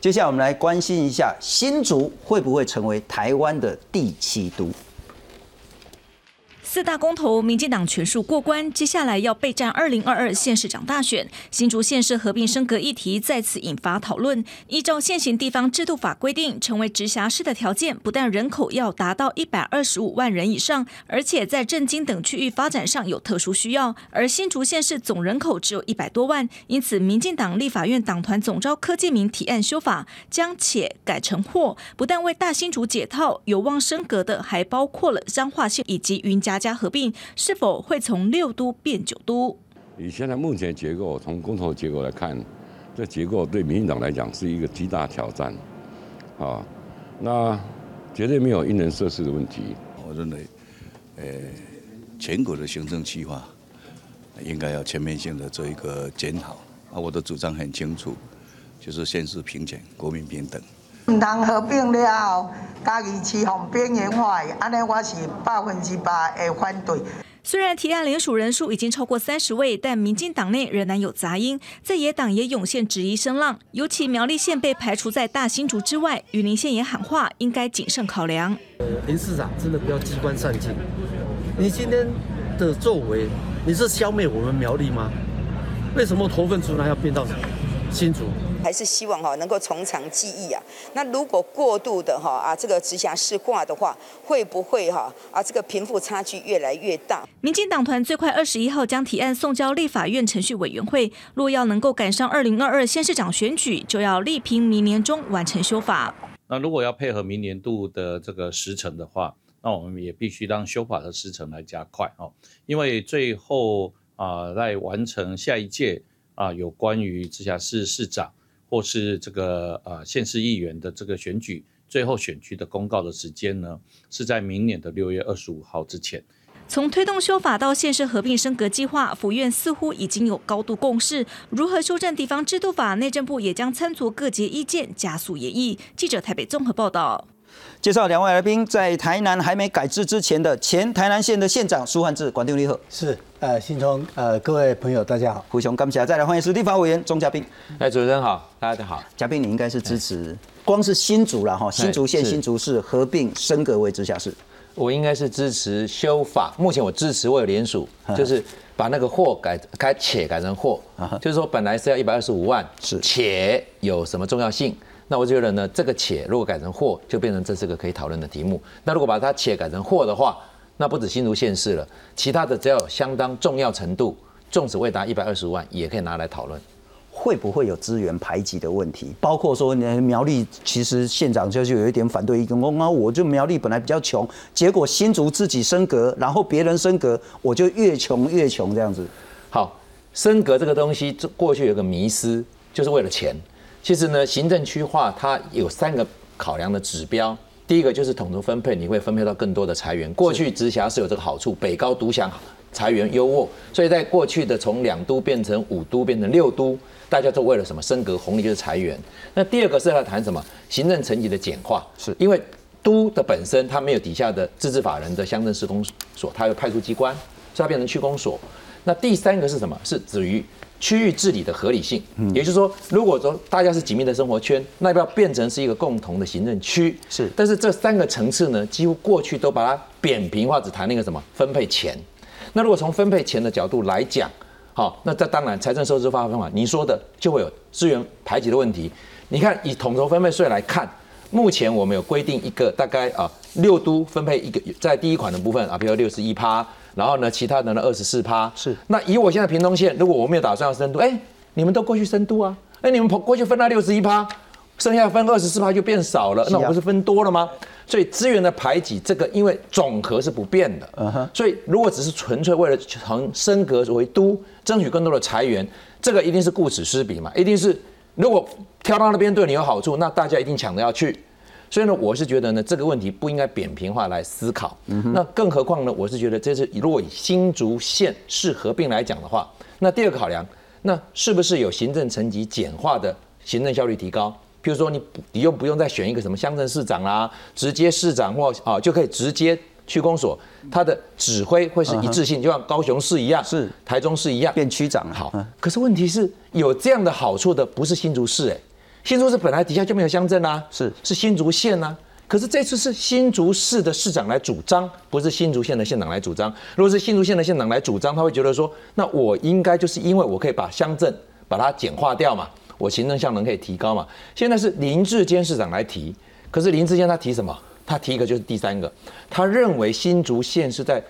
接下来我们来关心一下新竹会不会成为台湾的第七都。四大公投，民进党全数过关，接下来要备战二零二二县市长大选。新竹县市合并升格议题再次引发讨论。依照现行地方制度法规定，成为直辖市的条件，不但人口要达到一百二十五万人以上，而且在政经等区域发展上有特殊需要。而新竹县市总人口只有一百多万，因此民进党立法院党团总召柯建明提案修法，将且改成或，不但为大新竹解套，有望升格的还包括了彰化县以及云嘉。加合并是否会从六都变九都？以现在目前结构，从公投结构来看，这结构对民进党来讲是一个极大挑战。啊，那绝对没有因人设事的问题。我认为，呃，全国的行政计划应该要全面性的做一个检讨。啊，我的主张很清楚，就是县市平权，国民平等。唔通合并了后，家己市方边缘化，安尼我是百分之百会反对。虽然提案联署人数已经超过三十位，但民进党内仍然有杂音，在野党也涌现质疑声浪。尤其苗栗县被排除在大新竹之外，云林县也喊话应该谨慎考量。林市长真的不要机关算尽，你今天的作为，你是消灭我们苗栗吗？为什么头份出来要变到新竹？还是希望哈能够从长计议啊。那如果过度的哈啊这个直辖市化的话，会不会哈啊这个贫富差距越来越大？民进党团最快二十一号将提案送交立法院程序委员会，若要能够赶上二零二二县市长选举，就要力拼明年中完成修法。那如果要配合明年度的这个时程的话，那我们也必须让修法的时程来加快哦，因为最后啊在完成下一届啊有关于直辖市市长。或是这个呃县市议员的这个选举最后选区的公告的时间呢，是在明年的六月二十五号之前。从推动修法到县市合并升格计划，府院似乎已经有高度共识。如何修正地方制度法，内政部也将参酌各界意见，加速演绎。记者台北综合报道。介绍两位来宾，在台南还没改制之前的前台南县的县长苏汉志，管定立贺。是，呃，新聪，呃，各位朋友，大家好。胡雄，感谢再来欢迎是立法委员钟嘉宾。哎，主持人好，大家好。嘉宾，你应该是支持，光是新竹了哈，新竹县、新竹市合并升格为直辖市。我应该是支持修法，目前我支持我有联署，就是把那个或改改且改成或，就是说本来是要一百二十五万，是且有什么重要性？那我觉得呢，这个且如果改成或，就变成这是个可以讨论的题目。那如果把它且改成或的话，那不止新竹县市了，其他的只要有相当重要程度，纵使未达一百二十万，也可以拿来讨论。会不会有资源排挤的问题？包括说，苗栗其实县长就是有一点反对意见，我啊，我就苗栗本来比较穷，结果新竹自己升格，然后别人升格，我就越穷越穷这样子。好，升格这个东西，过去有个迷思，就是为了钱。其实呢，行政区划它有三个考量的指标。第一个就是统筹分配，你会分配到更多的裁员。过去直辖市有这个好处，北高独享裁员优渥，所以在过去的从两都变成五都变成六都，大家都为了什么？升格红利就是裁员。那第二个是要谈什么？行政层级的简化，是因为都的本身它没有底下的自治法人的乡镇施工所，它有派出机关，所以它变成区公所。那第三个是什么？是止于。区域治理的合理性，也就是说，如果说大家是紧密的生活圈，那要不要变成是一个共同的行政区？是。但是这三个层次呢，几乎过去都把它扁平化，只谈那个什么分配钱。那如果从分配钱的角度来讲，好，那这当然财政收支发放法，你说的就会有资源排挤的问题。你看，以统筹分配税来看，目前我们有规定一个大概啊六都分配一个在第一款的部分啊，比如六十一趴。然后呢，其他的呢，二十四趴是。那以我现在屏东县，如果我没有打算要深度，哎，你们都过去深度啊，哎，你们过去分到六十一趴，剩下分二十四趴就变少了，那我不是分多了吗？所以资源的排挤，这个因为总和是不变的。所以如果只是纯粹为了从升格为都，争取更多的财源，这个一定是顾此失彼嘛，一定是如果挑到那边对你有好处，那大家一定抢着要去。所以呢，我是觉得呢，这个问题不应该扁平化来思考。那更何况呢，我是觉得这是如果以新竹县市合并来讲的话，那第二个考量，那是不是有行政层级简化的行政效率提高？譬如说，你你又不用再选一个什么乡镇市长啦，直接市长或啊就可以直接区公所，他的指挥会是一致性，就像高雄市一样，是台中市一样变区长好。可是问题是有这样的好处的，不是新竹市哎。新竹市本来底下就没有乡镇啊，是是新竹县啊。可是这次是新竹市的市长来主张，不是新竹县的县长来主张。如果是新竹县的县长来主张，他会觉得说，那我应该就是因为我可以把乡镇把它简化掉嘛，我行政效能可以提高嘛。现在是林志坚市长来提，可是林志坚他提什么？他提一个就是第三个，他认为新竹县是在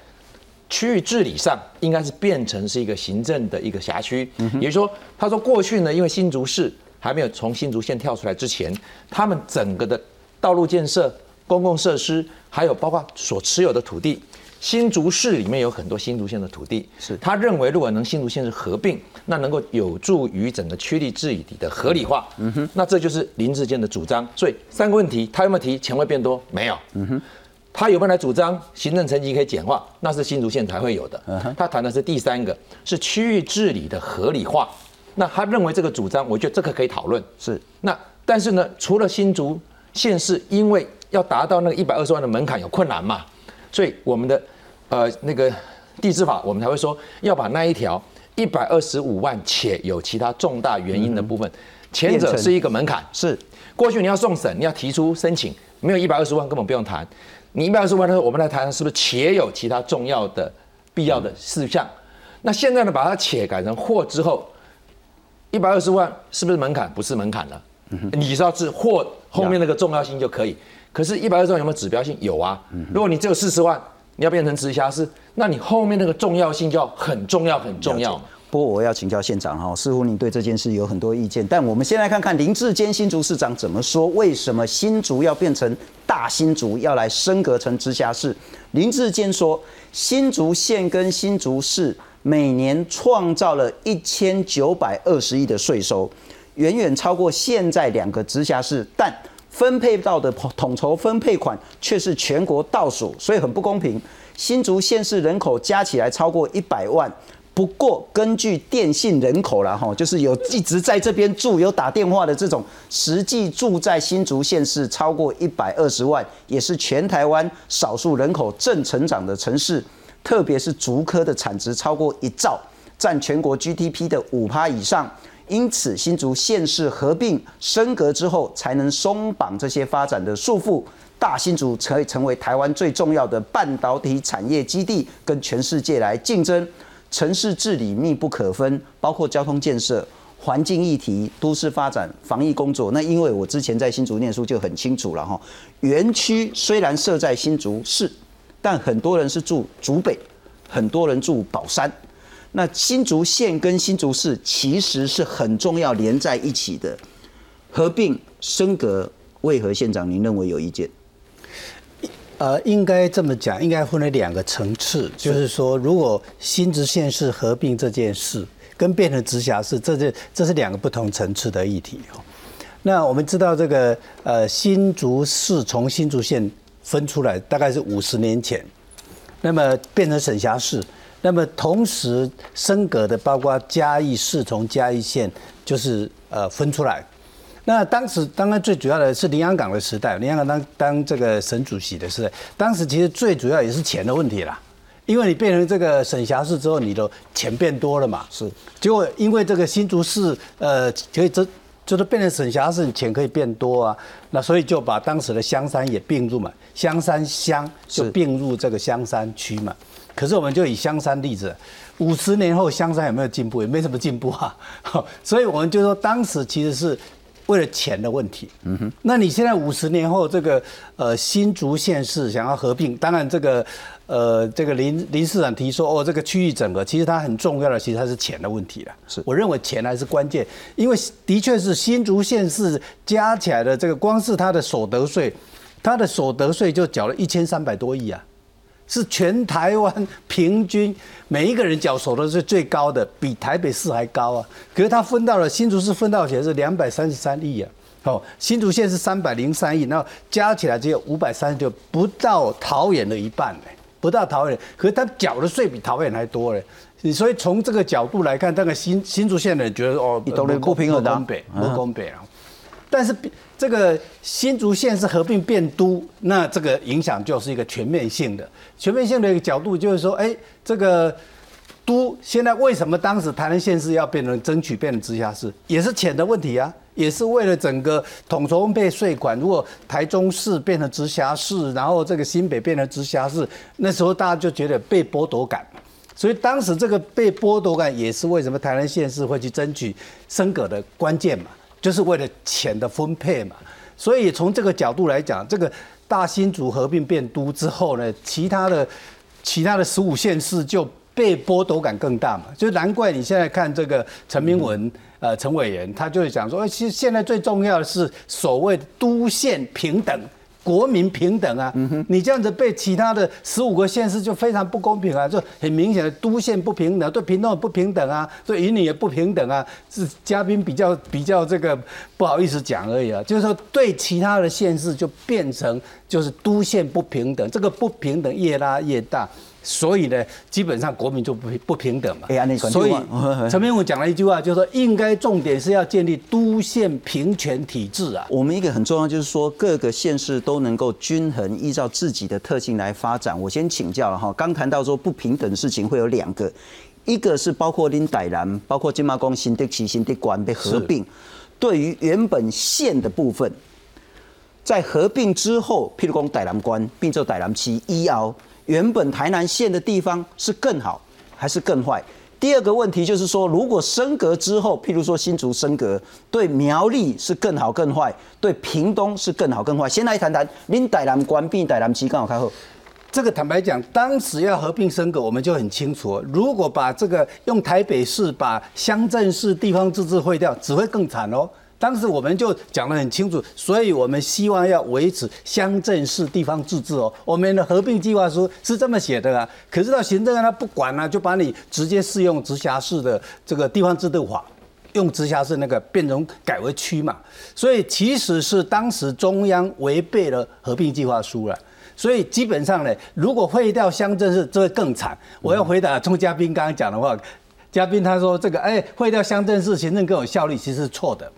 区域治理上应该是变成是一个行政的一个辖区，也就是说，他说过去呢，因为新竹市还没有从新竹县跳出来之前，他们整个的道路建设、公共设施，还有包括所持有的土地，新竹市里面有很多新竹县的土地，是他认为如果能新竹县是合并，那能够有助于整个区域治理的合理化。嗯哼，那这就是林志坚的主张。所以三个问题，他有没有提钱会变多？没有。嗯哼，他有没有来主张行政层级可以简化？那是新竹县才会有的。他谈的是第三个，是区域治理的合理化。那他认为这个主张，我觉得这个可以讨论。是那但是呢，除了新竹。县市因为要达到那个一百二十万的门槛有困难嘛，所以我们的呃那个地质法，我们才会说要把那一条一百二十五万且有其他重大原因的部分，前者是一个门槛，是过去你要送审，你要提出申请，没有一百二十万根本不用谈，你一百二十万的时候，我们来谈是不是且有其他重要的必要的事项？那现在呢，把它且改成或之后，一百二十万是不是门槛？不是门槛了。你是要是货后面那个重要性就可以，可是，一百二十万有没有指标性？有啊。如果你只有四十万，你要变成直辖市，那你后面那个重要性就要很重要很重要。不过我要请教县长哈，似乎您对这件事有很多意见，但我们先来看看林志坚新竹市长怎么说，为什么新竹要变成大新竹，要来升格成直辖市？林志坚说，新竹县跟新竹市每年创造了一千九百二十亿的税收。远远超过现在两个直辖市，但分配到的统筹分配款却是全国倒数，所以很不公平。新竹县市人口加起来超过一百万，不过根据电信人口了哈，就是有一直在这边住、有打电话的这种，实际住在新竹县市超过一百二十万，也是全台湾少数人口正成长的城市，特别是竹科的产值超过一兆，占全国 GDP 的五趴以上。因此，新竹县市合并升格之后，才能松绑这些发展的束缚，大新竹可以成为台湾最重要的半导体产业基地，跟全世界来竞争。城市治理密不可分，包括交通建设、环境议题、都市发展、防疫工作。那因为我之前在新竹念书就很清楚了哈。园区虽然设在新竹市，但很多人是住竹北，很多人住宝山。那新竹县跟新竹市其实是很重要连在一起的，合并升格，为何县长您认为有意见？呃，应该这么讲，应该分为两个层次，就是说，如果新直县市合并这件事跟变成直辖市，这这这是两个不同层次的议题那我们知道这个呃新竹市从新竹县分出来，大概是五十年前，那么变成省辖市。那么同时升格的，包括嘉义市从嘉义县就是呃分出来。那当时当然最主要的是林洋港的时代，林洋港当当这个省主席的时代，当时其实最主要也是钱的问题啦。因为你变成这个省辖市之后，你的钱变多了嘛。是。结果因为这个新竹市呃可以这就是变成省辖市，钱可以变多啊。那所以就把当时的香山也并入嘛，香山乡就并入这个香山区嘛。可是我们就以香山例子，五十年后香山有没有进步？也没什么进步啊。所以我们就说，当时其实是为了钱的问题。嗯哼。那你现在五十年后，这个呃新竹县市想要合并，当然这个呃这个林林市长提说哦，这个区域整合，其实它很重要的，其实它是钱的问题了。是。我认为钱还是关键，因为的确是新竹县市加起来的这个，光是它的所得税，它的所得税就缴了一千三百多亿啊。是全台湾平均每一个人缴所得税最高的，比台北市还高啊！可是他分到了新竹市分到钱是两百三十三亿啊，哦，新竹县是三百零三亿，那加起来只有五百三十六，不到桃园的一半嘞，不到桃园，可是他缴的税比桃园还多嘞，所以从这个角度来看，大概新新竹县的人觉得哦，不不平衡的，不公平啊！但是这个新竹县是合并变都，那这个影响就是一个全面性的、全面性的一个角度，就是说，哎，这个都现在为什么当时台南县市要变成争取变成直辖市，也是钱的问题啊？也是为了整个统筹分配税款。如果台中市变成直辖市，然后这个新北变成直辖市，那时候大家就觉得被剥夺感。所以当时这个被剥夺感也是为什么台南县市会去争取升格的关键嘛，就是为了钱的分配嘛。所以从这个角度来讲，这个大新竹合并变都之后呢，其他的其他的十五县市就被剥夺感更大嘛。就难怪你现在看这个陈明文呃陈委员，他就是讲说，其实现在最重要的是所谓都县平等。国民平等啊，你这样子被其他的十五个县市就非常不公平啊，就很明显的都县不平等，对屏东不平等啊，对云林也不平等啊，是嘉宾比较比较这个不好意思讲而已啊，就是说对其他的县市就变成就是都县不平等，这个不平等越拉越大。所以呢，基本上国民就不不平等嘛。所以 陈明武讲了一句话，就是说应该重点是要建立都县平权体制啊。我们一个很重要就是说各个县市都能够均衡依照自己的特性来发展。我先请教了哈，刚谈到说不平等的事情会有两个，一个是包括林傣兰，包括金马公新的旗新的关被合并，对于原本县的部分，在合并之后，譬如讲傣兰关并做傣兰旗一熬。原本台南县的地方是更好还是更坏？第二个问题就是说，如果升格之后，譬如说新竹升格，对苗栗是更好更坏，对屏东是更好更坏。先来谈谈，您台南关闭台南期刚好开后，这个坦白讲，当时要合并升格，我们就很清楚，如果把这个用台北市把乡镇市地方自治会掉，只会更惨哦。当时我们就讲得很清楚，所以我们希望要维持乡镇市地方自治哦。我们的合并计划书是这么写的啊，可是到行政他不管啊，就把你直接适用直辖市的这个地方制度法，用直辖市那个变成改为区嘛。所以其实是当时中央违背了合并计划书了。所以基本上呢，如果废掉乡镇市，这会更惨。我要回答钟嘉宾刚刚讲的话，嘉宾他说这个哎，废掉乡镇市，行政更有效率，其实是错的。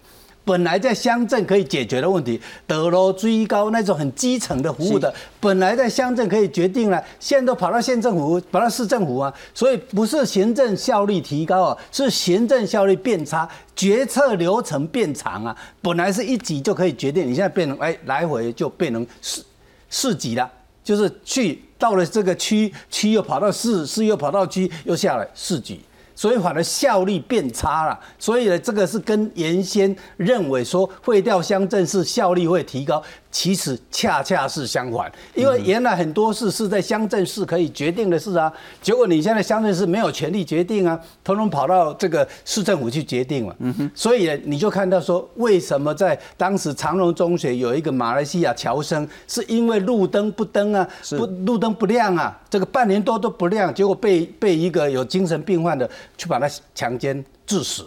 本来在乡镇可以解决的问题，德楼追高那种很基层的服务的，本来在乡镇可以决定了，现在都跑到县政府，跑到市政府啊，所以不是行政效率提高啊，是行政效率变差，决策流程变长啊。本来是一级就可以决定，你现在变成哎来回就变成市市级了，就是去到了这个区区又跑到市，市又跑到区又下来市级。所以反而效率变差了，所以呢，这个是跟原先认为说废掉乡镇市效率会提高。其实恰恰是相反，因为原来很多事是在乡镇市可以决定的事啊，结果你现在乡镇市没有权利决定啊，统统跑到这个市政府去决定了。嗯哼，所以呢你就看到说，为什么在当时长隆中学有一个马来西亚侨生，是因为路灯不灯啊，不路灯不亮啊，这个半年多都不亮，结果被被一个有精神病患的去把他强奸致死。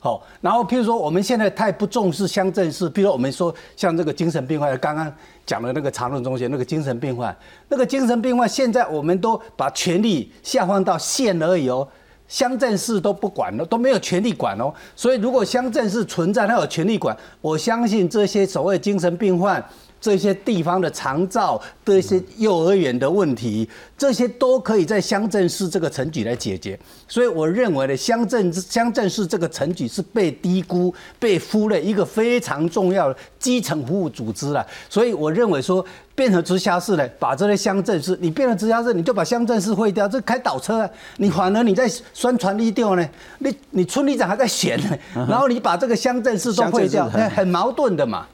好，然后譬如说我们现在太不重视乡镇市，比如我们说像这个精神病患，刚刚讲的那个长乐中学那个精神病患，那个精神病患现在我们都把权力下放到县而已哦，乡镇市都不管了，都没有权力管哦。所以如果乡镇市存在，他有权力管，我相信这些所谓精神病患。这些地方的长照的一些幼儿园的问题，这些都可以在乡镇市这个层级来解决。所以我认为呢，乡镇乡镇市这个层级是被低估、被忽略一个非常重要的基层服务组织了。所以我认为说，变成直辖市呢，把这些乡镇市，你变成直辖市，你就把乡镇市废掉，这开倒车啊！你反而你在宣传力调呢，你你村里长还在选呢，然后你把这个乡镇市都废掉，很矛盾的嘛。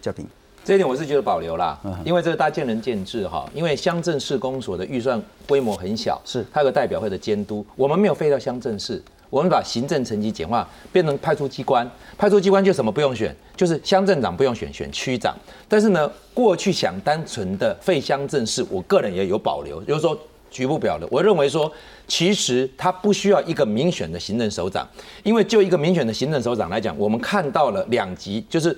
嘉宾。这一点我是觉得保留啦，因为这个大家见仁见智哈。因为乡镇市公所的预算规模很小，是它有个代表会的监督。我们没有废掉乡镇市，我们把行政层级简化，变成派出机关。派出机关就什么不用选，就是乡镇长不用选，选区长。但是呢，过去想单纯的废乡镇市，我个人也有保留，就是说局部表的。我认为说，其实他不需要一个民选的行政首长，因为就一个民选的行政首长来讲，我们看到了两级，就是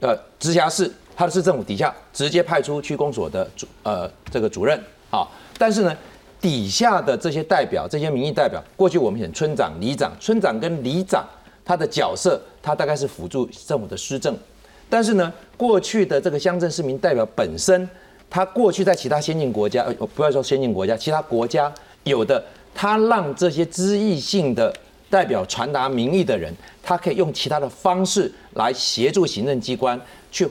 呃直辖市。他的市政府底下直接派出区公所的主呃这个主任啊，但是呢底下的这些代表这些民意代表，过去我们选村长、里长，村长跟里长他的角色，他大概是辅助政府的施政，但是呢过去的这个乡镇市民代表本身，他过去在其他先进国家，呃不要说先进国家，其他国家有的他让这些知议性的代表传达民意的人，他可以用其他的方式来协助行政机关去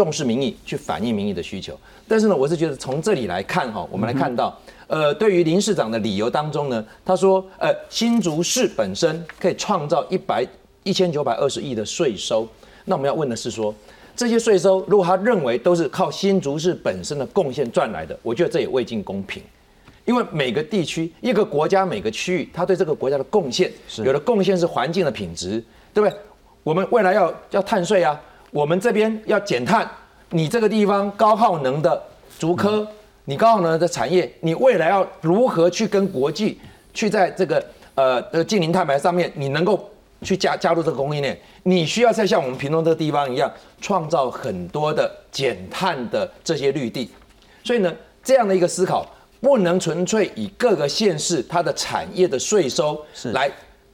重视民意，去反映民意的需求。但是呢，我是觉得从这里来看哈，我们来看到，呃，对于林市长的理由当中呢，他说，呃，新竹市本身可以创造一百一千九百二十亿的税收。那我们要问的是说，这些税收如果他认为都是靠新竹市本身的贡献赚来的，我觉得这也未尽公平。因为每个地区、一个国家、每个区域，他对这个国家的贡献，有的贡献是环境的品质，对不对？我们未来要要碳税啊，我们这边要减碳。你这个地方高耗能的竹科，你高耗能的产业，你未来要如何去跟国际去在这个呃呃近零碳排上面，你能够去加加入这个供应链？你需要再像我们屏东这个地方一样，创造很多的减碳的这些绿地。所以呢，这样的一个思考，不能纯粹以各个县市它的产业的税收来。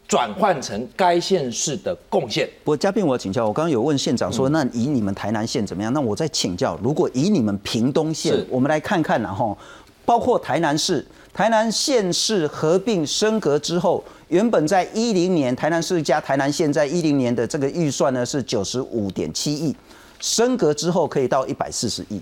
转换成该县市的贡献。不过嘉宾，我要请教，我刚刚有问县长说，那以你们台南县怎么样？那我再请教，如果以你们屏东县，我们来看看，然后包括台南市，台南县市合并升格之后，原本在一零年台南市加台南县在一零年的这个预算呢是九十五点七亿，升格之后可以到一百四十亿。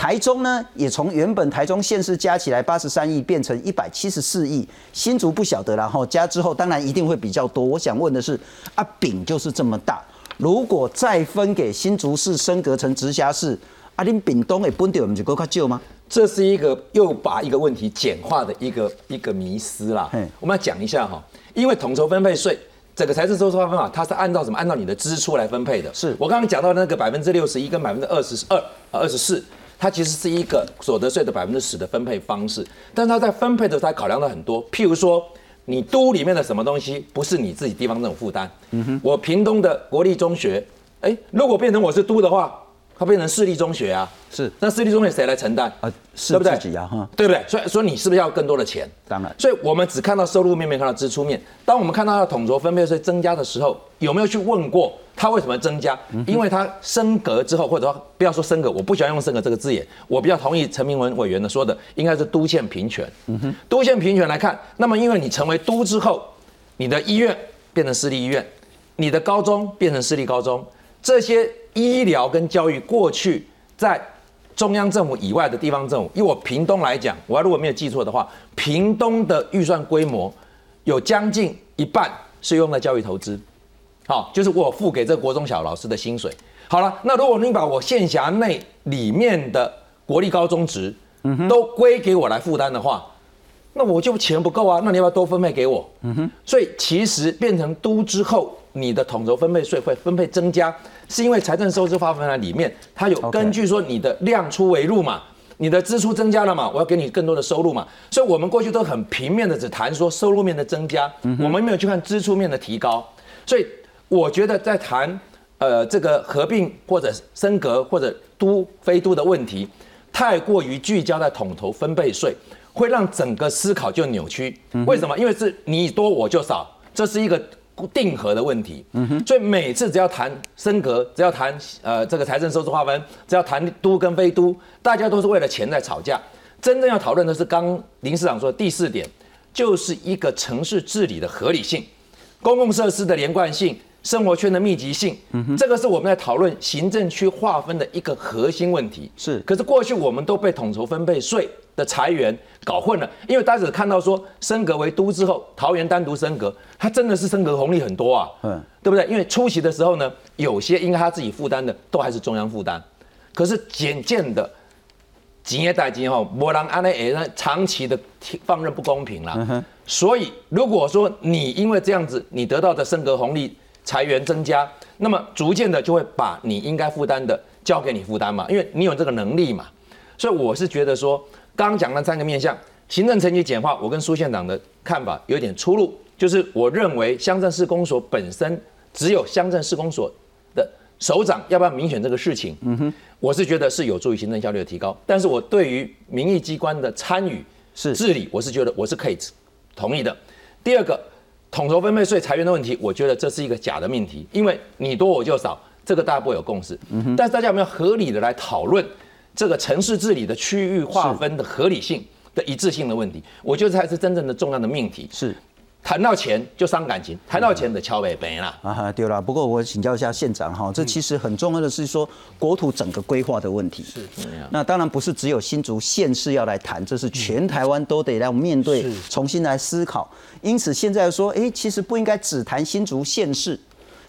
台中呢，也从原本台中县市加起来八十三亿，变成一百七十四亿。新竹不晓得，然后加之后，当然一定会比较多。我想问的是，啊，饼就是这么大，如果再分给新竹市升格成直辖市，啊，恁饼东会分掉，我们就够快救吗？这是一个又把一个问题简化的一个一个迷思啦。我们要讲一下哈，因为统筹分配税，整个财政收支划分法，它是按照什么？按照你的支出来分配的。是我刚刚讲到那个百分之六十一跟百分之二十二二十四。它其实是一个所得税的百分之十的分配方式，但是它在分配的时候，它考量了很多，譬如说，你都里面的什么东西不是你自己地方这种负担？嗯哼，我屏东的国立中学，哎，如果变成我是都的话。它变成私立中学啊，是那私立中学谁来承担啊？对不对？自己啊，哈，对不对？所以说你是不是要更多的钱？当然。所以我们只看到收入面，没看到支出面。当我们看到它的统筹分配税增加的时候，有没有去问过它为什么增加？因为它升格之后，或者说不要说升格，我不喜欢用升格这个字眼，我比较同意陈明文委员的说的，应该是都县平权。嗯哼，都县平权来看，那么因为你成为都之后，你的医院变成私立医院，你的高中变成私立高中，这些医疗跟教育过去。在中央政府以外的地方政府，以我屏东来讲，我如果没有记错的话，屏东的预算规模有将近一半是用在教育投资，好，就是我付给这国中小老师的薪水。好了，那如果你把我县辖内里面的国立高中职都归给我来负担的话，那我就钱不够啊，那你要不要多分配给我？嗯哼，所以其实变成都之后，你的统筹分配税会分配增加。是因为财政收支划分在里面，它有根据说你的量出为入嘛，你的支出增加了嘛，我要给你更多的收入嘛，所以我们过去都很平面的只谈说收入面的增加，我们没有去看支出面的提高，所以我觉得在谈呃这个合并或者升格或者都非都的问题，太过于聚焦在统筹分配税，会让整个思考就扭曲。为什么？因为是你多我就少，这是一个。定核的问题，所以每次只要谈升格，只要谈呃这个财政收支划分，只要谈都跟非都，大家都是为了钱在吵架。真正要讨论的是刚林市长说的第四点，就是一个城市治理的合理性、公共设施的连贯性、生活圈的密集性。嗯，这个是我们在讨论行政区划分的一个核心问题。是，可是过去我们都被统筹分配税。的裁员搞混了，因为大家只看到说升格为都之后，桃园单独升格，它真的是升格红利很多啊，嗯，对不对？因为出席的时候呢，有些应该他自己负担的，都还是中央负担，可是渐渐的，几业代金哈，波浪安内也长期的放任不公平了，所以如果说你因为这样子，你得到的升格红利裁员增加，那么逐渐的就会把你应该负担的交给你负担嘛，因为你有这个能力嘛，所以我是觉得说。刚刚讲了三个面向，行政层级简化，我跟苏县长的看法有点出入。就是我认为乡镇市公所本身只有乡镇市公所的首长要不要民选这个事情，嗯哼，我是觉得是有助于行政效率的提高。但是我对于民意机关的参与是治理，我是觉得我是可以同意的。第二个，统筹分配税裁员的问题，我觉得这是一个假的命题，因为你多我就少，这个大家不会有共识。嗯，但是大家有没有合理的来讨论？这个城市治理的区域划分的合理性的一致性的问题，我觉得才是真正的重要的命题。是，谈到钱就伤感情，谈到钱的敲北北啦。啊哈，对了。不过我请教一下县长哈，这其实很重要的是说国土整个规划的问题。是。那当然不是只有新竹县市要来谈，这是全台湾都得来面对，重新来思考。因此现在说，哎，其实不应该只谈新竹县市。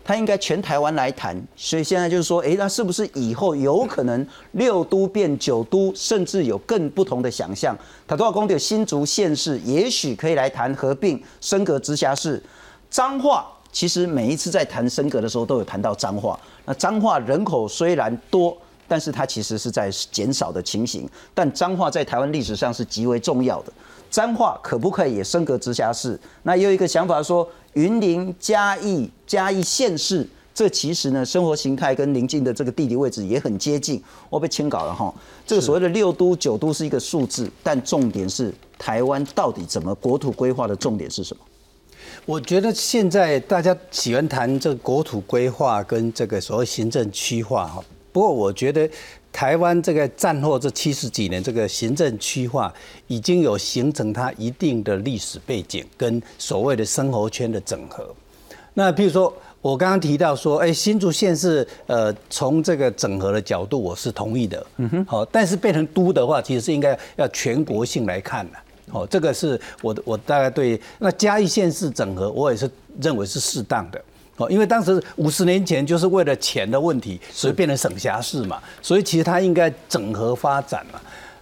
他应该全台湾来谈，所以现在就是说，哎，那是不是以后有可能六都变九都，甚至有更不同的想象？他都要公的新竹县市，也许可以来谈合并升格直辖市。彰化其实每一次在谈升格的时候，都有谈到彰化。那彰化人口虽然多，但是它其实是在减少的情形。但彰化在台湾历史上是极为重要的。彰化可不可以也升格直辖市？那又一个想法说。云林、嘉义、嘉义县市，这其实呢，生活形态跟邻近的这个地理位置也很接近。我被清稿了哈，这个所谓的六都、九都是一个数字，但重点是台湾到底怎么国土规划的重点是什么？我觉得现在大家喜欢谈这个国土规划跟这个所谓行政区划哈，不过我觉得。台湾这个战后这七十几年，这个行政区划已经有形成它一定的历史背景跟所谓的生活圈的整合。那譬如说，我刚刚提到说，哎，新竹县是呃从这个整合的角度，我是同意的。嗯哼。好，但是变成都的话，其实是应该要全国性来看的。哦，这个是我的，我大概对那嘉义县市整合，我也是认为是适当的。因为当时五十年前就是为了钱的问题，所以变成省辖市嘛，所以其实它应该整合发展嘛。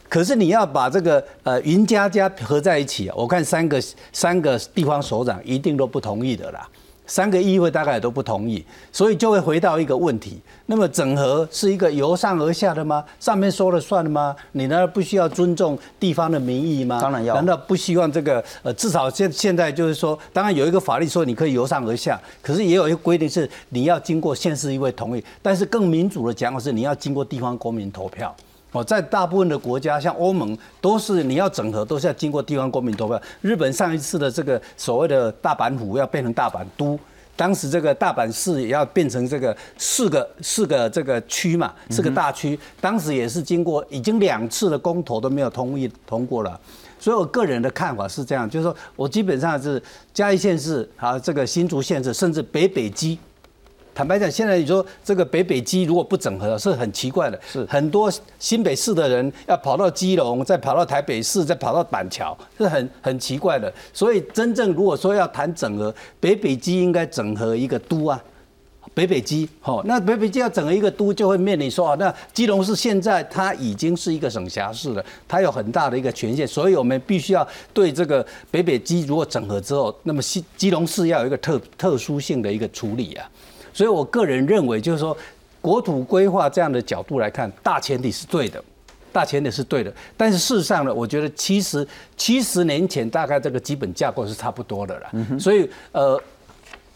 可是你要把这个呃云家家合在一起，我看三个三个地方首长一定都不同意的啦。三个议会大概也都不同意，所以就会回到一个问题：那么整合是一个由上而下的吗？上面说了算的吗？你难道不需要尊重地方的民意吗？当然要。难道不希望这个呃，至少现现在就是说，当然有一个法律说你可以由上而下，可是也有一个规定是你要经过县市议会同意。但是更民主的讲法是你要经过地方公民投票。哦，在大部分的国家，像欧盟，都是你要整合，都是要经过地方公民投票。日本上一次的这个所谓的大阪府要变成大阪都，当时这个大阪市也要变成这个四个四个这个区嘛，四个大区，当时也是经过已经两次的公投都没有同意通过了。所以我个人的看法是这样，就是说我基本上是嘉义县市啊，这个新竹县市，甚至北北基。坦白讲，现在你说这个北北基如果不整合，是很奇怪的。是很多新北市的人要跑到基隆，再跑到台北市，再跑到板桥，是很很奇怪的。所以真正如果说要谈整合，北北基应该整合一个都啊，北北基。好，那北北基要整合一个都，就会面临说啊，那基隆市现在它已经是一个省辖市了，它有很大的一个权限，所以我们必须要对这个北北基如果整合之后，那么基基隆市要有一个特特殊性的一个处理啊。所以，我个人认为，就是说，国土规划这样的角度来看，大前提是对的，大前提是对的。但是事实上呢，我觉得其实七十年前大概这个基本架构是差不多的了。所以，呃，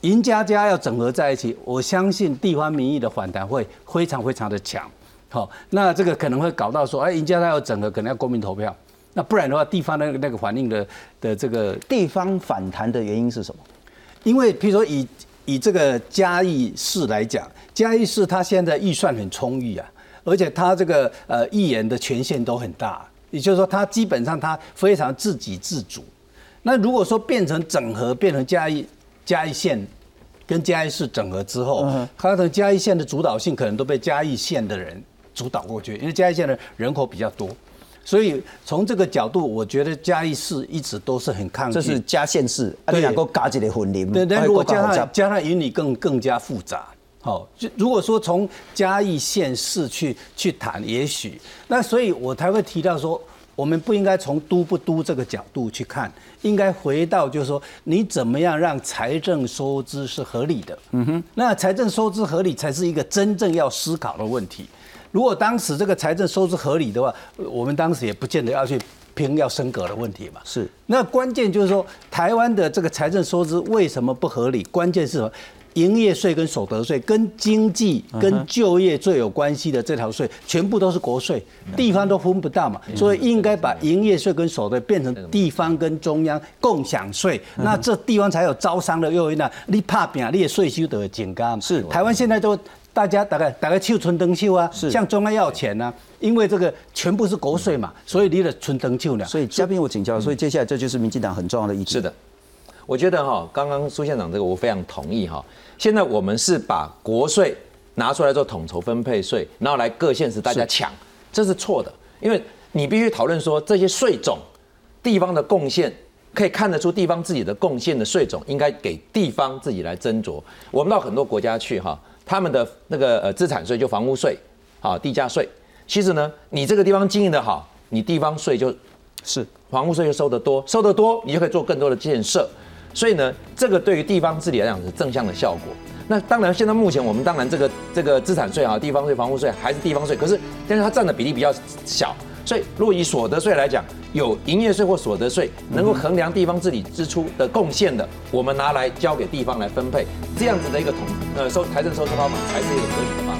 赢家家要整合在一起，我相信地方民意的反弹会非常非常的强。好，那这个可能会搞到说，哎，赢家家要整合，可能要公民投票。那不然的话，地方那个那个反应的的这个地方反弹的原因是什么？因为譬如说以以这个嘉义市来讲，嘉义市它现在预算很充裕啊，而且它这个呃议员的权限都很大，也就是说它基本上它非常自给自足。那如果说变成整合，变成嘉义嘉义县跟嘉义市整合之后，它的嘉义县的主导性可能都被嘉义县的人主导过去，因为嘉义县的人口比较多。所以从这个角度，我觉得嘉义市一直都是很抗拒。这是嘉县市，对，能够加起来混龄。对，但如果加上加上云里更更加复杂。好，就如果说从嘉义县市去去谈，也许那所以我才会提到说，我们不应该从都不都这个角度去看，应该回到就是说，你怎么样让财政收支是合理的？嗯哼，那财政收支合理才是一个真正要思考的问题。如果当时这个财政收支合理的话，我们当时也不见得要去拼要升格的问题嘛。是，那关键就是说，台湾的这个财政收支为什么不合理？关键是什么？营业税跟所得税跟经济跟就业最有关系的这条税，全部都是国税，地方都分不到嘛。所以应该把营业税跟所得变成地方跟中央共享税，那这地方才有招商的诱因啊！你怕饼，你的税收都会减高。是，台湾现在都。大家大概大概去存灯秀啊，向中央要钱呢，因为这个全部是国税嘛，所以离了存灯秀呢。所以嘉宾我请教，所以接下来这就是民进党很重要的一题。是的，我觉得哈，刚刚苏县长这个我非常同意哈。现在我们是把国税拿出来做统筹分配税，然后来各县市大家抢，这是错的，因为你必须讨论说这些税种，地方的贡献可以看得出地方自己的贡献的税种应该给地方自己来斟酌。我们到很多国家去哈，他们的那个呃资产税就房屋税，啊地价税，其实呢你这个地方经营的好，你地方税就是房屋税就收得多，收得多你就可以做更多的建设。所以呢，这个对于地方治理来讲是正向的效果。那当然，现在目前我们当然这个这个资产税啊、地方税、房屋税还是地方税，可是但是它占的比例比较小。所以，如果以所得税来讲，有营业税或所得税能够衡量地方治理支出的贡献的，我们拿来交给地方来分配，这样子的一个统呃收财政收支方法才是一个合理的。